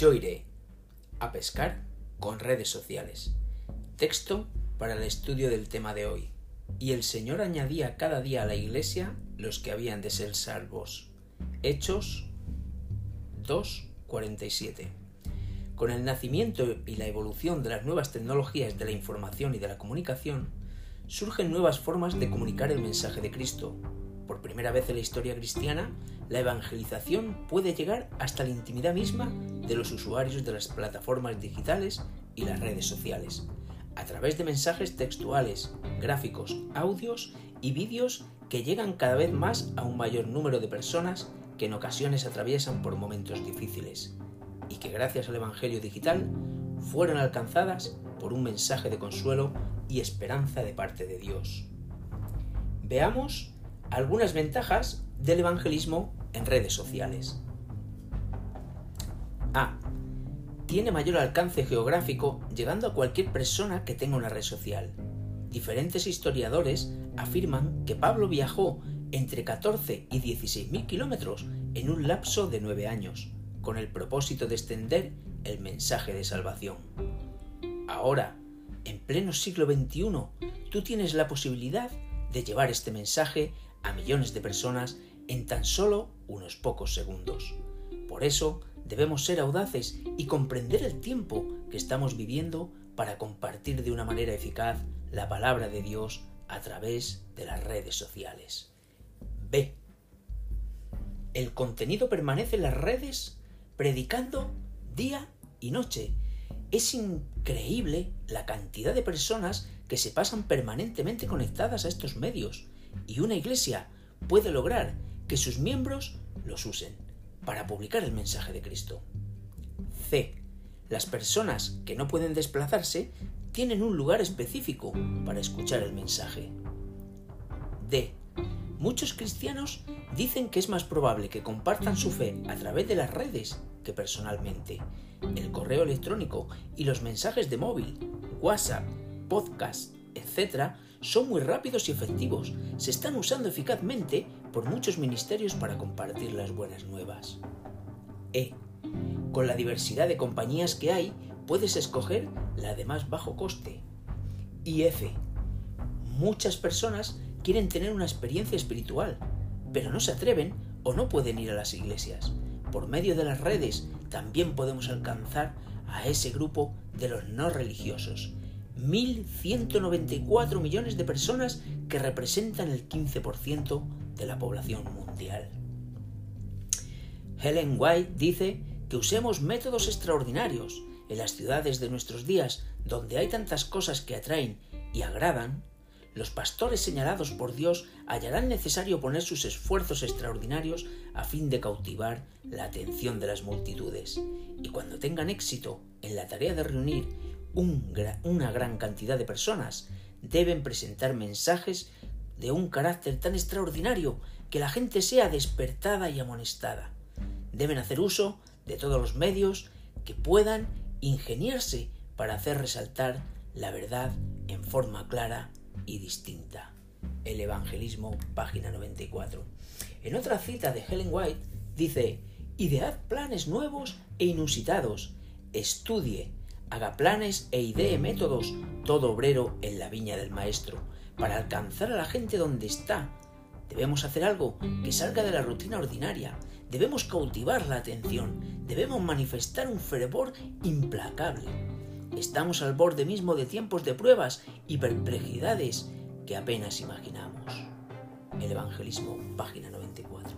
Yo iré a pescar con redes sociales. Texto para el estudio del tema de hoy. Y el Señor añadía cada día a la iglesia los que habían de ser salvos. Hechos 2.47. Con el nacimiento y la evolución de las nuevas tecnologías de la información y de la comunicación, surgen nuevas formas de comunicar el mensaje de Cristo. Por primera vez en la historia cristiana, la evangelización puede llegar hasta la intimidad misma de los usuarios de las plataformas digitales y las redes sociales, a través de mensajes textuales, gráficos, audios y vídeos que llegan cada vez más a un mayor número de personas que en ocasiones atraviesan por momentos difíciles y que gracias al Evangelio digital fueron alcanzadas por un mensaje de consuelo y esperanza de parte de Dios. Veamos algunas ventajas del evangelismo en redes sociales. A. Tiene mayor alcance geográfico llegando a cualquier persona que tenga una red social. Diferentes historiadores afirman que Pablo viajó entre 14 y 16 mil kilómetros en un lapso de nueve años, con el propósito de extender el mensaje de salvación. Ahora, en pleno siglo XXI, tú tienes la posibilidad de llevar este mensaje a millones de personas en tan solo unos pocos segundos. Por eso debemos ser audaces y comprender el tiempo que estamos viviendo para compartir de una manera eficaz la palabra de Dios a través de las redes sociales. B. El contenido permanece en las redes predicando día y noche. Es increíble la cantidad de personas que se pasan permanentemente conectadas a estos medios y una iglesia puede lograr que sus miembros los usen para publicar el mensaje de Cristo. C. Las personas que no pueden desplazarse tienen un lugar específico para escuchar el mensaje. D. Muchos cristianos dicen que es más probable que compartan su fe a través de las redes que personalmente. El correo electrónico y los mensajes de móvil, WhatsApp, podcast, etc., son muy rápidos y efectivos. Se están usando eficazmente por muchos ministerios para compartir las buenas nuevas. E. Con la diversidad de compañías que hay, puedes escoger la de más bajo coste. Y F. Muchas personas quieren tener una experiencia espiritual, pero no se atreven o no pueden ir a las iglesias. Por medio de las redes también podemos alcanzar a ese grupo de los no religiosos 1.194 millones de personas que representan el 15% de la población mundial. Helen White dice que usemos métodos extraordinarios en las ciudades de nuestros días donde hay tantas cosas que atraen y agradan, los pastores señalados por Dios hallarán necesario poner sus esfuerzos extraordinarios a fin de cautivar la atención de las multitudes. Y cuando tengan éxito en la tarea de reunir una gran cantidad de personas deben presentar mensajes de un carácter tan extraordinario que la gente sea despertada y amonestada. Deben hacer uso de todos los medios que puedan ingeniarse para hacer resaltar la verdad en forma clara y distinta. El Evangelismo, página 94. En otra cita de Helen White dice, idead planes nuevos e inusitados, estudie, haga planes e idee métodos, todo obrero en la viña del Maestro, para alcanzar a la gente donde está. Debemos hacer algo que salga de la rutina ordinaria, debemos cautivar la atención, debemos manifestar un fervor implacable. Estamos al borde mismo de tiempos de pruebas y perplejidades que apenas imaginamos. El Evangelismo, página 94.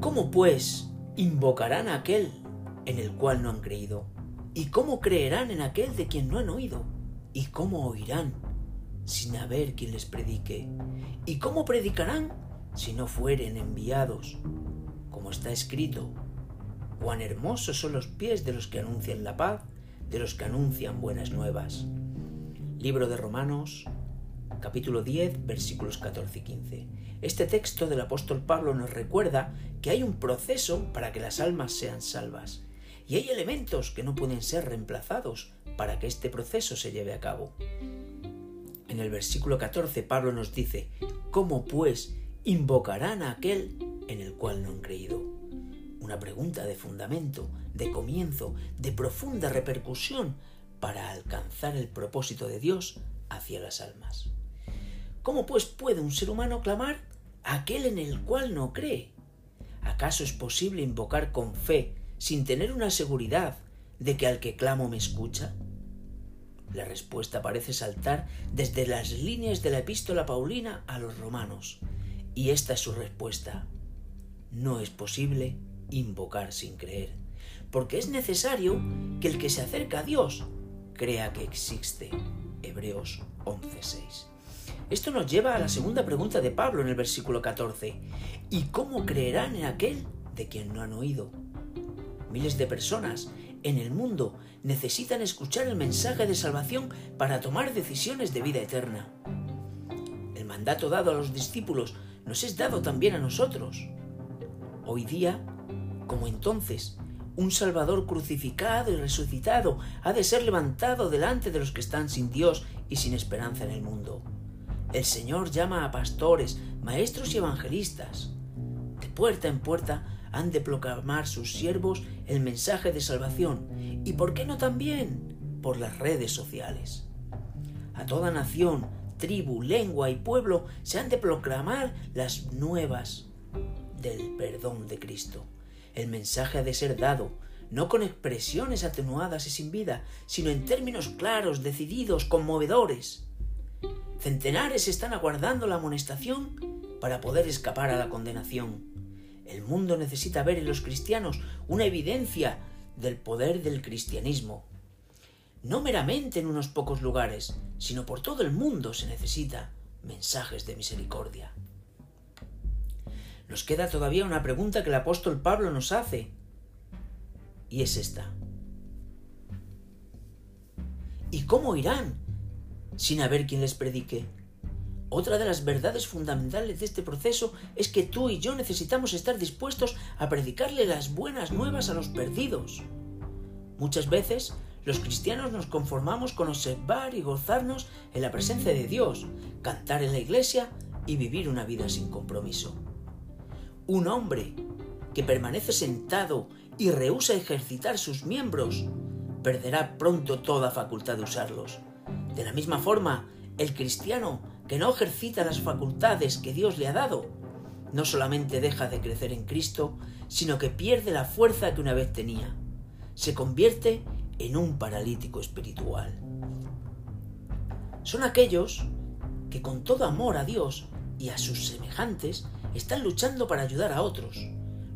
¿Cómo pues invocarán a aquel en el cual no han creído? ¿Y cómo creerán en aquel de quien no han oído? ¿Y cómo oirán sin haber quien les predique? ¿Y cómo predicarán si no fueren enviados? Como está escrito, cuán hermosos son los pies de los que anuncian la paz, de los que anuncian buenas nuevas. Libro de Romanos, capítulo 10, versículos 14 y 15. Este texto del apóstol Pablo nos recuerda que hay un proceso para que las almas sean salvas y hay elementos que no pueden ser reemplazados para que este proceso se lleve a cabo. En el versículo 14 Pablo nos dice, ¿cómo pues invocarán a aquel en el cual no han creído? una pregunta de fundamento, de comienzo, de profunda repercusión para alcanzar el propósito de Dios hacia las almas. ¿Cómo pues puede un ser humano clamar a aquel en el cual no cree? ¿Acaso es posible invocar con fe sin tener una seguridad de que al que clamo me escucha? La respuesta parece saltar desde las líneas de la epístola paulina a los romanos, y esta es su respuesta. No es posible invocar sin creer, porque es necesario que el que se acerca a Dios crea que existe. Hebreos 11:6. Esto nos lleva a la segunda pregunta de Pablo en el versículo 14. ¿Y cómo creerán en aquel de quien no han oído? Miles de personas en el mundo necesitan escuchar el mensaje de salvación para tomar decisiones de vida eterna. El mandato dado a los discípulos nos es dado también a nosotros. Hoy día, como entonces, un Salvador crucificado y resucitado ha de ser levantado delante de los que están sin Dios y sin esperanza en el mundo. El Señor llama a pastores, maestros y evangelistas. De puerta en puerta han de proclamar sus siervos el mensaje de salvación y, ¿por qué no también? por las redes sociales. A toda nación, tribu, lengua y pueblo se han de proclamar las nuevas del perdón de Cristo. El mensaje ha de ser dado, no con expresiones atenuadas y sin vida, sino en términos claros, decididos, conmovedores. Centenares están aguardando la amonestación para poder escapar a la condenación. El mundo necesita ver en los cristianos una evidencia del poder del cristianismo. No meramente en unos pocos lugares, sino por todo el mundo se necesita mensajes de misericordia. Nos queda todavía una pregunta que el apóstol Pablo nos hace, y es esta. ¿Y cómo irán sin haber quien les predique? Otra de las verdades fundamentales de este proceso es que tú y yo necesitamos estar dispuestos a predicarle las buenas nuevas a los perdidos. Muchas veces los cristianos nos conformamos con observar y gozarnos en la presencia de Dios, cantar en la iglesia y vivir una vida sin compromiso. Un hombre que permanece sentado y rehúsa ejercitar sus miembros perderá pronto toda facultad de usarlos. De la misma forma, el cristiano que no ejercita las facultades que Dios le ha dado, no solamente deja de crecer en Cristo, sino que pierde la fuerza que una vez tenía. Se convierte en un paralítico espiritual. Son aquellos que con todo amor a Dios y a sus semejantes están luchando para ayudar a otros,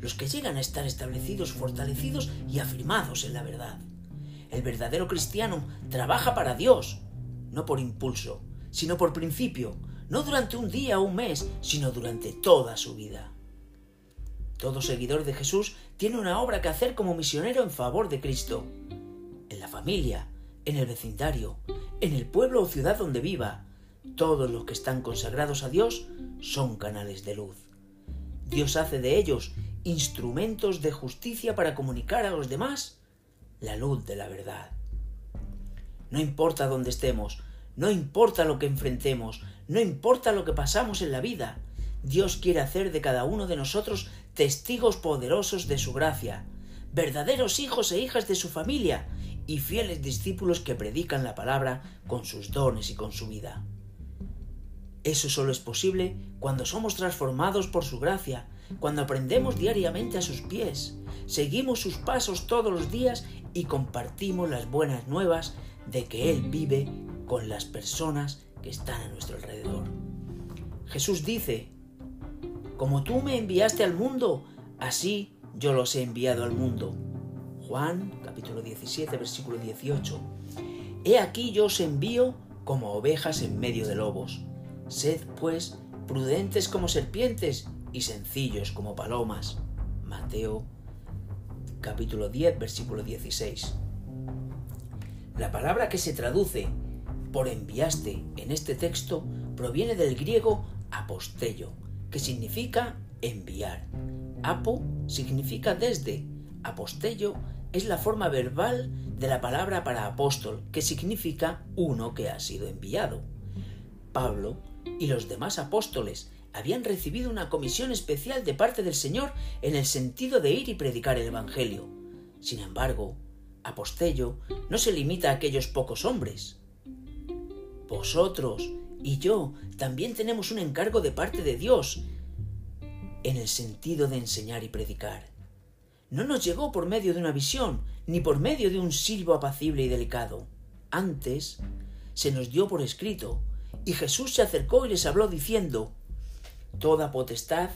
los que llegan a estar establecidos, fortalecidos y afirmados en la verdad. El verdadero cristiano trabaja para Dios, no por impulso, sino por principio, no durante un día o un mes, sino durante toda su vida. Todo seguidor de Jesús tiene una obra que hacer como misionero en favor de Cristo, en la familia, en el vecindario, en el pueblo o ciudad donde viva. Todos los que están consagrados a Dios son canales de luz. Dios hace de ellos instrumentos de justicia para comunicar a los demás la luz de la verdad. No importa dónde estemos, no importa lo que enfrentemos, no importa lo que pasamos en la vida, Dios quiere hacer de cada uno de nosotros testigos poderosos de su gracia, verdaderos hijos e hijas de su familia y fieles discípulos que predican la palabra con sus dones y con su vida. Eso solo es posible cuando somos transformados por su gracia, cuando aprendemos diariamente a sus pies, seguimos sus pasos todos los días y compartimos las buenas nuevas de que Él vive con las personas que están a nuestro alrededor. Jesús dice, como tú me enviaste al mundo, así yo los he enviado al mundo. Juan capítulo 17 versículo 18. He aquí yo os envío como ovejas en medio de lobos. Sed pues prudentes como serpientes y sencillos como palomas. Mateo capítulo 10 versículo 16. La palabra que se traduce por enviaste en este texto proviene del griego apostello, que significa enviar. Apo significa desde, apostello es la forma verbal de la palabra para apóstol, que significa uno que ha sido enviado. Pablo y los demás apóstoles habían recibido una comisión especial de parte del Señor en el sentido de ir y predicar el Evangelio. Sin embargo, Apostello no se limita a aquellos pocos hombres. Vosotros y yo también tenemos un encargo de parte de Dios en el sentido de enseñar y predicar. No nos llegó por medio de una visión, ni por medio de un silbo apacible y delicado. Antes se nos dio por escrito, y Jesús se acercó y les habló diciendo, Toda potestad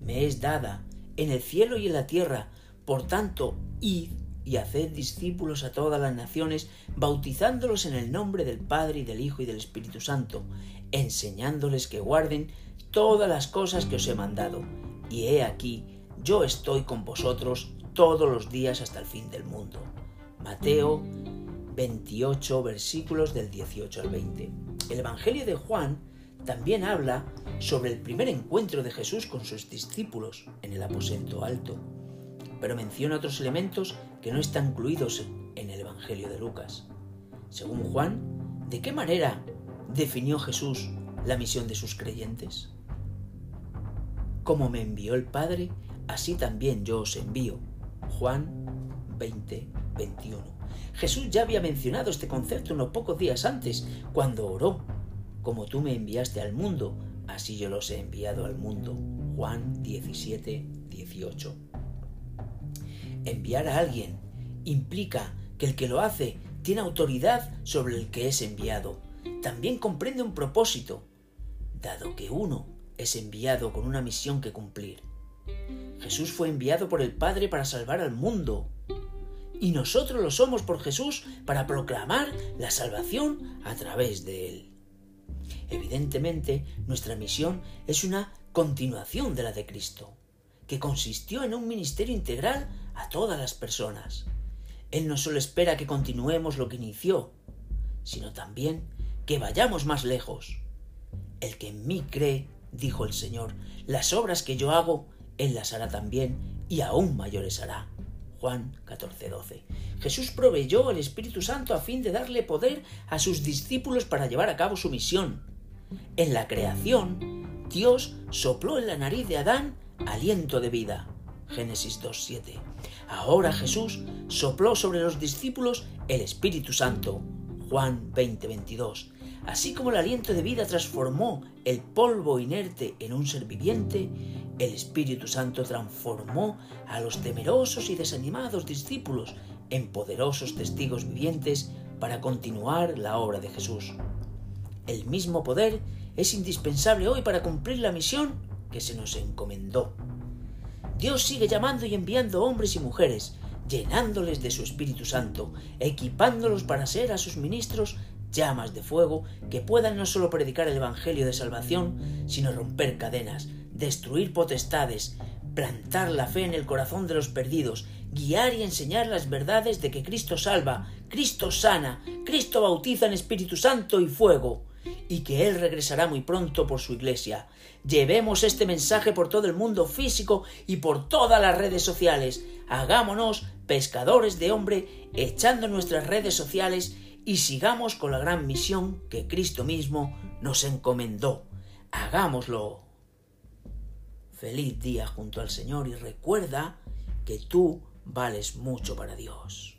me es dada en el cielo y en la tierra, por tanto, id y haced discípulos a todas las naciones, bautizándolos en el nombre del Padre y del Hijo y del Espíritu Santo, enseñándoles que guarden todas las cosas que os he mandado. Y he aquí, yo estoy con vosotros todos los días hasta el fin del mundo. Mateo 28 versículos del 18 al 20. El Evangelio de Juan también habla sobre el primer encuentro de Jesús con sus discípulos en el aposento alto pero menciona otros elementos que no están incluidos en el Evangelio de Lucas. Según Juan, ¿de qué manera definió Jesús la misión de sus creyentes? Como me envió el Padre, así también yo os envío. Juan 20, 21. Jesús ya había mencionado este concepto unos pocos días antes, cuando oró. Como tú me enviaste al mundo, así yo los he enviado al mundo. Juan 17, 18. Enviar a alguien implica que el que lo hace tiene autoridad sobre el que es enviado. También comprende un propósito, dado que uno es enviado con una misión que cumplir. Jesús fue enviado por el Padre para salvar al mundo. Y nosotros lo somos por Jesús para proclamar la salvación a través de Él. Evidentemente, nuestra misión es una continuación de la de Cristo, que consistió en un ministerio integral a todas las personas. Él no solo espera que continuemos lo que inició, sino también que vayamos más lejos. El que en mí cree, dijo el Señor, las obras que yo hago, Él las hará también y aún mayores hará. Juan 14:12. Jesús proveyó el Espíritu Santo a fin de darle poder a sus discípulos para llevar a cabo su misión. En la creación, Dios sopló en la nariz de Adán aliento de vida. Génesis 2.7. Ahora Jesús sopló sobre los discípulos el Espíritu Santo. Juan 20.22. Así como el aliento de vida transformó el polvo inerte en un ser viviente, el Espíritu Santo transformó a los temerosos y desanimados discípulos en poderosos testigos vivientes para continuar la obra de Jesús. El mismo poder es indispensable hoy para cumplir la misión que se nos encomendó. Dios sigue llamando y enviando hombres y mujeres, llenándoles de su Espíritu Santo, equipándolos para ser a sus ministros llamas de fuego que puedan no solo predicar el Evangelio de salvación, sino romper cadenas, destruir potestades, plantar la fe en el corazón de los perdidos, guiar y enseñar las verdades de que Cristo salva, Cristo sana, Cristo bautiza en Espíritu Santo y fuego, y que Él regresará muy pronto por su iglesia. Llevemos este mensaje por todo el mundo físico y por todas las redes sociales. Hagámonos pescadores de hombre echando nuestras redes sociales y sigamos con la gran misión que Cristo mismo nos encomendó. Hagámoslo. Feliz día junto al Señor y recuerda que tú vales mucho para Dios.